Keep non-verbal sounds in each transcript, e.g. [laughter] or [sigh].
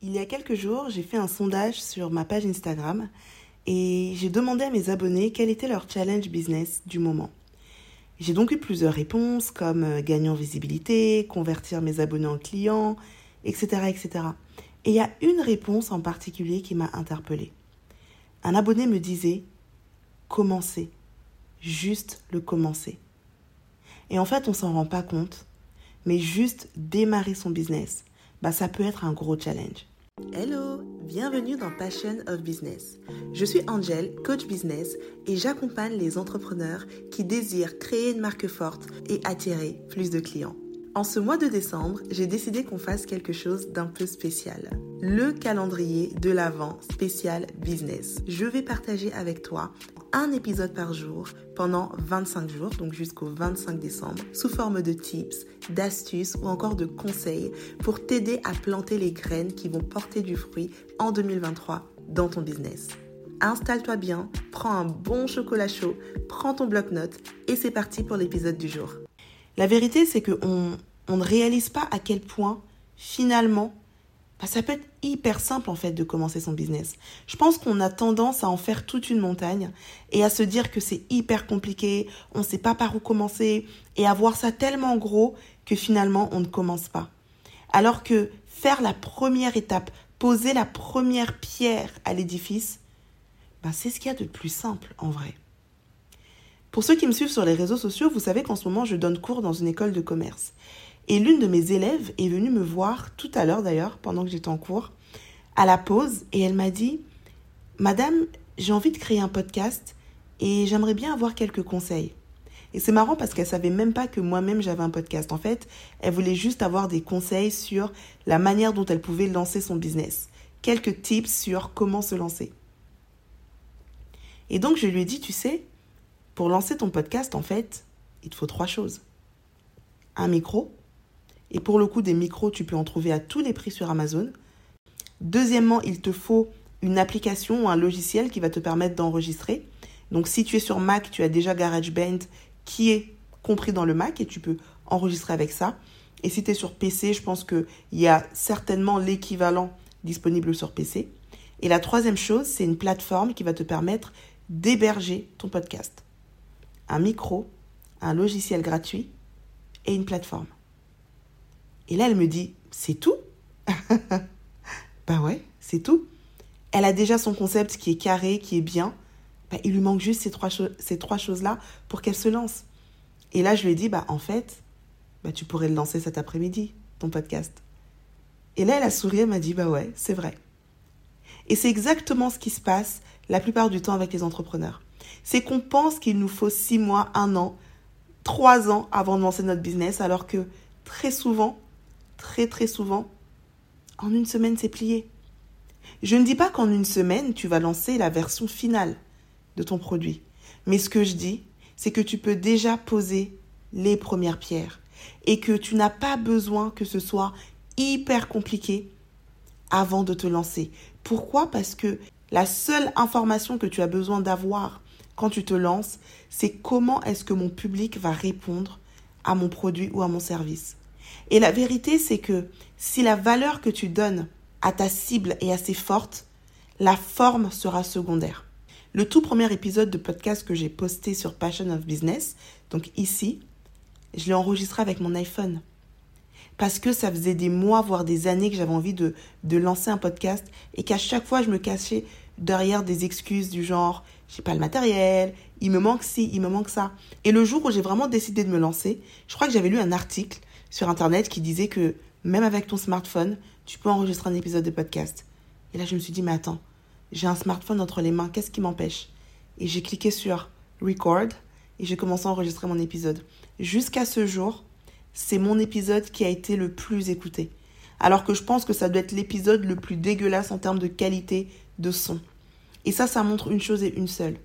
Il y a quelques jours, j'ai fait un sondage sur ma page Instagram et j'ai demandé à mes abonnés quel était leur challenge business du moment. J'ai donc eu plusieurs réponses comme euh, gagner en visibilité, convertir mes abonnés en clients, etc. etc. Et il y a une réponse en particulier qui m'a interpellée. Un abonné me disait commencer, juste le commencer. Et en fait, on s'en rend pas compte, mais juste démarrer son business, bah, ça peut être un gros challenge. Hello, bienvenue dans Passion of Business. Je suis Angel, coach business, et j'accompagne les entrepreneurs qui désirent créer une marque forte et attirer plus de clients. En ce mois de décembre, j'ai décidé qu'on fasse quelque chose d'un peu spécial. Le calendrier de l'Avent spécial business. Je vais partager avec toi un épisode par jour pendant 25 jours, donc jusqu'au 25 décembre, sous forme de tips, d'astuces ou encore de conseils pour t'aider à planter les graines qui vont porter du fruit en 2023 dans ton business. Installe-toi bien, prends un bon chocolat chaud, prends ton bloc-notes et c'est parti pour l'épisode du jour. La vérité, c'est qu'on on ne réalise pas à quel point, finalement, bah, ça peut être hyper simple en fait de commencer son business. Je pense qu'on a tendance à en faire toute une montagne et à se dire que c'est hyper compliqué, on ne sait pas par où commencer et à voir ça tellement gros que finalement on ne commence pas. Alors que faire la première étape, poser la première pierre à l'édifice, bah, c'est ce qu'il y a de plus simple en vrai. Pour ceux qui me suivent sur les réseaux sociaux, vous savez qu'en ce moment je donne cours dans une école de commerce. Et l'une de mes élèves est venue me voir tout à l'heure d'ailleurs, pendant que j'étais en cours, à la pause, et elle m'a dit Madame, j'ai envie de créer un podcast et j'aimerais bien avoir quelques conseils. Et c'est marrant parce qu'elle savait même pas que moi-même j'avais un podcast. En fait, elle voulait juste avoir des conseils sur la manière dont elle pouvait lancer son business. Quelques tips sur comment se lancer. Et donc je lui ai dit, tu sais, pour lancer ton podcast, en fait, il te faut trois choses. Un micro, et pour le coup, des micros, tu peux en trouver à tous les prix sur Amazon. Deuxièmement, il te faut une application ou un logiciel qui va te permettre d'enregistrer. Donc si tu es sur Mac, tu as déjà GarageBand qui est compris dans le Mac et tu peux enregistrer avec ça. Et si tu es sur PC, je pense qu'il y a certainement l'équivalent disponible sur PC. Et la troisième chose, c'est une plateforme qui va te permettre d'héberger ton podcast. Un micro, un logiciel gratuit et une plateforme. Et là, elle me dit, c'est tout? [laughs] Bah ouais, c'est tout. Elle a déjà son concept qui est carré, qui est bien. Bah, il lui manque juste ces trois, ces trois choses-là pour qu'elle se lance. Et là, je lui ai dit, bah en fait, bah, tu pourrais le lancer cet après-midi, ton podcast. Et là, elle a souri, elle m'a dit, bah ouais, c'est vrai. Et c'est exactement ce qui se passe la plupart du temps avec les entrepreneurs. C'est qu'on pense qu'il nous faut six mois, un an, trois ans avant de lancer notre business, alors que très souvent, très très souvent, en une semaine, c'est plié. Je ne dis pas qu'en une semaine, tu vas lancer la version finale de ton produit. Mais ce que je dis, c'est que tu peux déjà poser les premières pierres et que tu n'as pas besoin que ce soit hyper compliqué avant de te lancer. Pourquoi? Parce que la seule information que tu as besoin d'avoir quand tu te lances, c'est comment est-ce que mon public va répondre à mon produit ou à mon service. Et la vérité, c'est que si la valeur que tu donnes à ta cible est assez forte, la forme sera secondaire. Le tout premier épisode de podcast que j'ai posté sur Passion of Business, donc ici, je l'ai enregistré avec mon iPhone. Parce que ça faisait des mois, voire des années que j'avais envie de, de lancer un podcast et qu'à chaque fois je me cachais derrière des excuses du genre j'ai pas le matériel, il me manque ci, il me manque ça. Et le jour où j'ai vraiment décidé de me lancer, je crois que j'avais lu un article sur Internet qui disait que même avec ton smartphone, tu peux enregistrer un épisode de podcast. Et là, je me suis dit, mais attends, j'ai un smartphone entre les mains, qu'est-ce qui m'empêche? Et j'ai cliqué sur Record et j'ai commencé à enregistrer mon épisode. Jusqu'à ce jour, c'est mon épisode qui a été le plus écouté. Alors que je pense que ça doit être l'épisode le plus dégueulasse en termes de qualité de son. Et ça, ça montre une chose et une seule.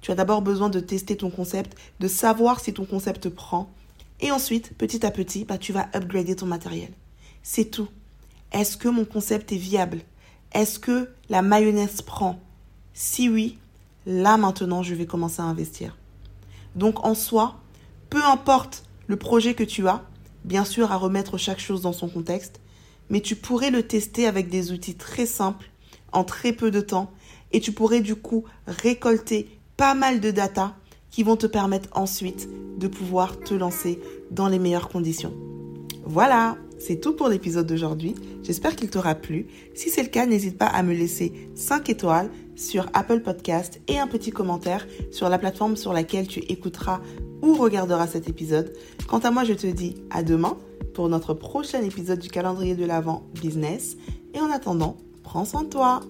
Tu as d'abord besoin de tester ton concept, de savoir si ton concept prend, et ensuite, petit à petit, bah, tu vas upgrader ton matériel. C'est tout. Est-ce que mon concept est viable? Est-ce que la mayonnaise prend? Si oui, là maintenant, je vais commencer à investir. Donc en soi, peu importe le projet que tu as, bien sûr à remettre chaque chose dans son contexte, mais tu pourrais le tester avec des outils très simples, en très peu de temps, et tu pourrais du coup récolter pas mal de data qui vont te permettre ensuite de pouvoir te lancer dans les meilleures conditions. Voilà, c'est tout pour l'épisode d'aujourd'hui. J'espère qu'il t'aura plu. Si c'est le cas, n'hésite pas à me laisser 5 étoiles sur Apple Podcast et un petit commentaire sur la plateforme sur laquelle tu écouteras ou regarderas cet épisode. Quant à moi, je te dis à demain pour notre prochain épisode du calendrier de l'Avent Business. Et en attendant, prends soin de toi.